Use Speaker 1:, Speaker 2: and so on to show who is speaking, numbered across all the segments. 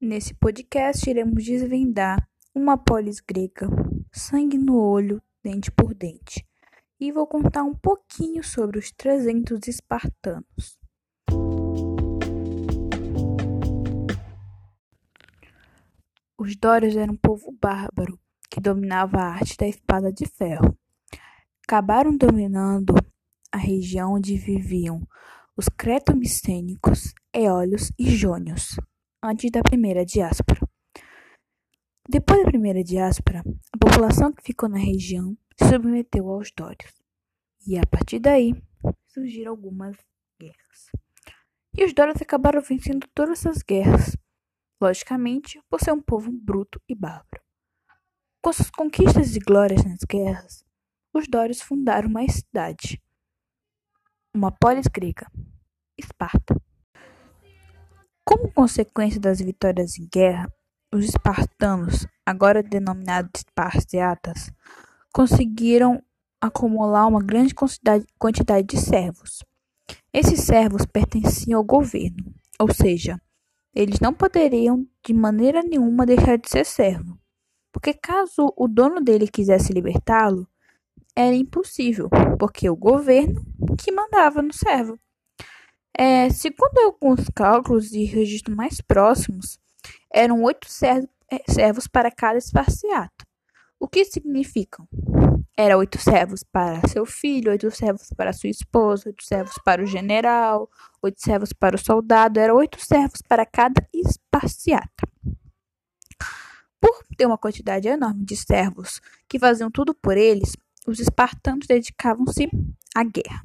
Speaker 1: Nesse podcast, iremos desvendar uma polis grega, sangue no olho, dente por dente, e vou contar um pouquinho sobre os 300 espartanos. Os dórios eram um povo bárbaro que dominava a arte da espada de ferro. Acabaram dominando a região onde viviam os cretomicênicos, eólios e jônios, antes da primeira diáspora. Depois da primeira diáspora, a população que ficou na região se submeteu aos dórios, e a partir daí surgiram algumas guerras. E os dórios acabaram vencendo todas essas guerras, logicamente por ser um povo bruto e bárbaro. Com suas conquistas e glórias nas guerras, os dórios fundaram uma cidade, uma polis grega, Esparta. Como consequência das vitórias em guerra, os espartanos, agora denominados esparciatas, conseguiram acumular uma grande quantidade de servos. Esses servos pertenciam ao governo, ou seja, eles não poderiam de maneira nenhuma deixar de ser servo, porque caso o dono dele quisesse libertá-lo, era impossível, porque o governo que mandava no servo. É, segundo alguns cálculos e registros mais próximos, eram oito é, servos para cada esparciato. O que significam? Era oito servos para seu filho, oito servos para sua esposa, oito servos para o general, oito servos para o soldado, eram oito servos para cada esparciato. Por ter uma quantidade enorme de servos que faziam tudo por eles, os espartanos dedicavam-se à guerra.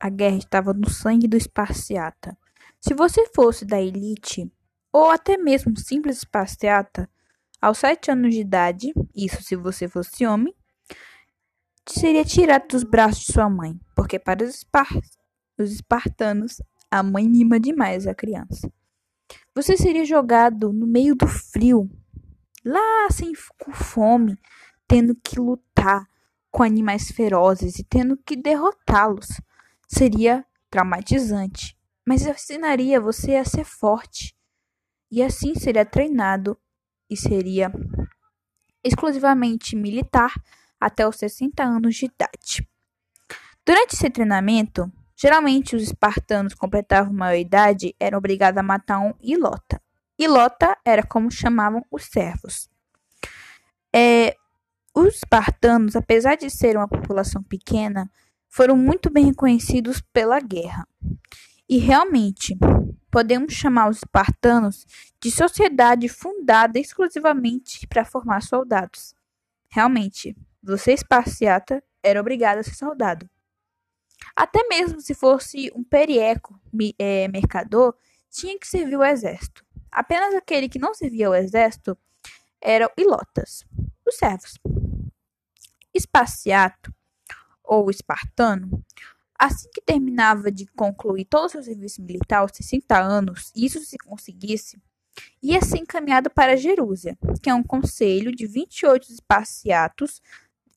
Speaker 1: A guerra estava no sangue do esparciata. Se você fosse da elite, ou até mesmo simples esparciata, aos sete anos de idade, isso se você fosse homem, seria tirado dos braços de sua mãe, porque para os, espar os espartanos, a mãe mima demais a criança. Você seria jogado no meio do frio, lá sem com fome, tendo que lutar com animais ferozes e tendo que derrotá-los. Seria traumatizante, mas ensinaria você a ser forte. E assim seria treinado e seria exclusivamente militar até os 60 anos de idade. Durante esse treinamento, geralmente os espartanos completavam maioridade eram obrigados a matar um ilota. Ilota era como chamavam os servos. É, os espartanos, apesar de serem uma população pequena, foram muito bem reconhecidos pela guerra. E realmente, podemos chamar os espartanos de sociedade fundada exclusivamente para formar soldados. Realmente, você esparciata era obrigado a ser soldado. Até mesmo se fosse um perieco é, mercador, tinha que servir o exército. Apenas aquele que não servia o exército eram ilotas, os servos. Espaciato ou espartano, assim que terminava de concluir todo o seu serviço militar aos 60 anos, isso se conseguisse, ia ser encaminhado para Jerúsia, que é um conselho de 28 espaciatos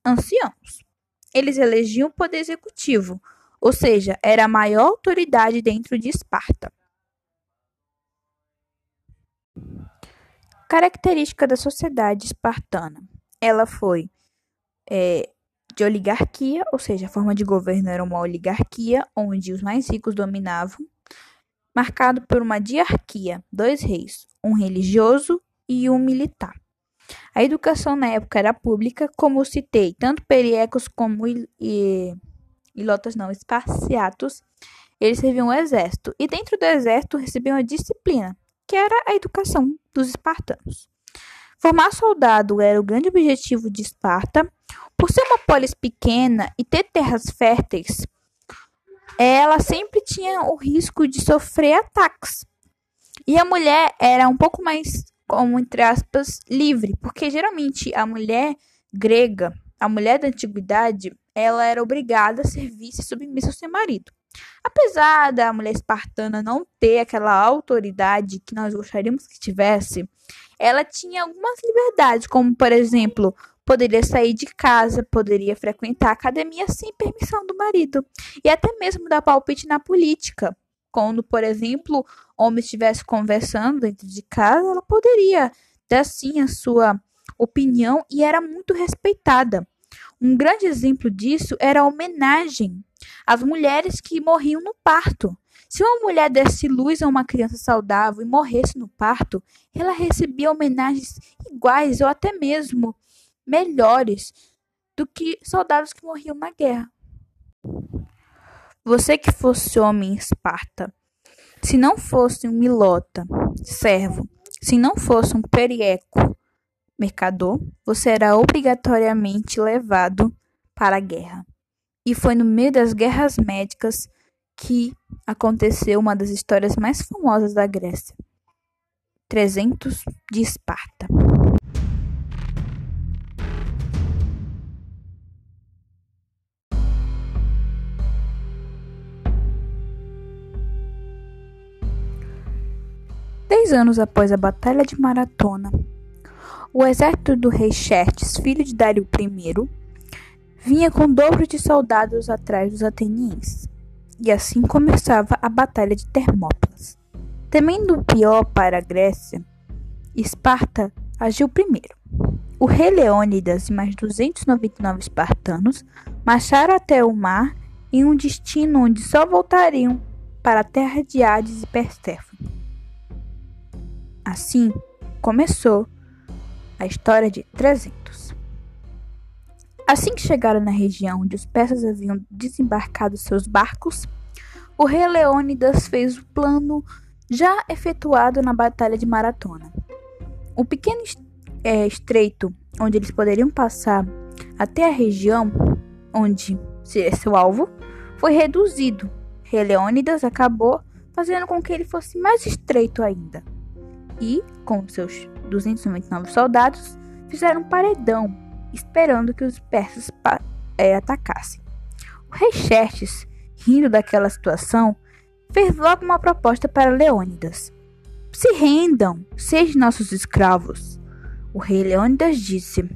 Speaker 1: anciãos. Eles elegiam o poder executivo, ou seja, era a maior autoridade dentro de Esparta. Característica da sociedade espartana. Ela foi é, de oligarquia, ou seja, a forma de governo era uma oligarquia onde os mais ricos dominavam, marcado por uma diarquia, dois reis, um religioso e um militar. A educação na época era pública, como citei, tanto periecos como ilotas não, esparciatos, eles serviam o exército, e dentro do exército recebiam a disciplina, que era a educação dos espartanos. Formar soldado era o grande objetivo de Esparta, por ser uma polis pequena e ter terras férteis, ela sempre tinha o risco de sofrer ataques. E a mulher era um pouco mais, como entre aspas, livre, porque geralmente a mulher grega, a mulher da antiguidade, ela era obrigada a servir e submissa ao seu marido. Apesar da mulher espartana não ter aquela autoridade que nós gostaríamos que tivesse, ela tinha algumas liberdades, como por exemplo, poderia sair de casa, poderia frequentar a academia sem permissão do marido e até mesmo dar palpite na política. Quando, por exemplo, homem estivesse conversando dentro de casa, ela poderia dar sim a sua opinião e era muito respeitada. Um grande exemplo disso era a homenagem às mulheres que morriam no parto. Se uma mulher desse luz a uma criança saudável e morresse no parto, ela recebia homenagens iguais ou até mesmo melhores do que soldados que morriam na guerra. Você que fosse homem em Esparta, se não fosse um milota, servo, se não fosse um perieco, mercador, você era obrigatoriamente levado para a guerra. E foi no meio das guerras médicas que aconteceu uma das histórias mais famosas da Grécia. 300 de Esparta. Dez anos após a Batalha de Maratona, o exército do rei Xerxes, filho de Dário I, vinha com o dobro de soldados atrás dos atenienses, e assim começava a Batalha de Termópilas. Temendo o pior para a Grécia, Esparta agiu primeiro. O rei Leônidas e mais 299 espartanos marcharam até o mar em um destino onde só voltariam para a terra de Hades e Perséfone. Assim começou a história de 300. Assim que chegaram na região onde os persas haviam desembarcado seus barcos, o rei Leônidas fez o plano já efetuado na Batalha de Maratona. O pequeno é, estreito onde eles poderiam passar até a região onde seria seu alvo foi reduzido. Rei Leônidas acabou fazendo com que ele fosse mais estreito ainda. E, com seus 299 soldados fizeram um paredão, esperando que os persas é, atacassem. O rei Xerxes, rindo daquela situação, fez logo uma proposta para Leônidas. Se rendam, sejam nossos escravos. O rei Leônidas disse: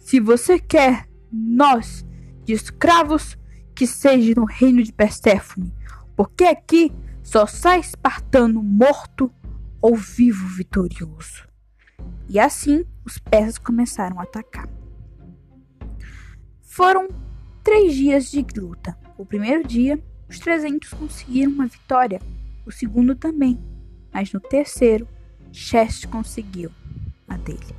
Speaker 1: Se você quer nós de escravos, que seja no reino de Perséfone, porque aqui só sai espartano morto ou vivo vitorioso. E assim os persas começaram a atacar. Foram três dias de luta. O primeiro dia, os 300 conseguiram uma vitória, o segundo também, mas no terceiro, Chest conseguiu a dele.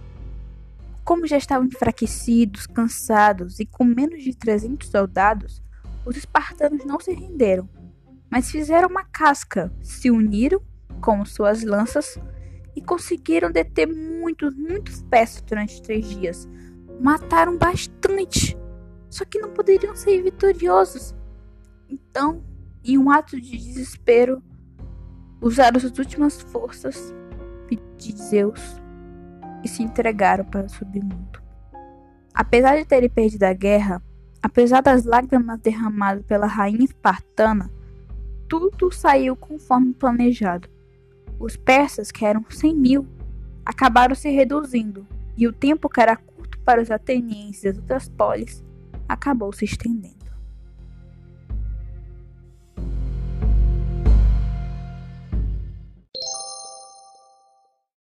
Speaker 1: Como já estavam enfraquecidos, cansados e com menos de 300 soldados, os espartanos não se renderam, mas fizeram uma casca, se uniram com suas lanças e conseguiram deter muitos, muitos persas durante três dias. Mataram bastante, só que não poderiam ser vitoriosos. Então, em um ato de desespero, usaram as últimas forças de Zeus e se entregaram para o submundo. Apesar de terem perdido a guerra, apesar das lágrimas derramadas pela rainha espartana, tudo saiu conforme planejado. Os persas, que eram 100 mil, acabaram se reduzindo, e o tempo que era curto para os atenienses e as outras polis acabou se estendendo.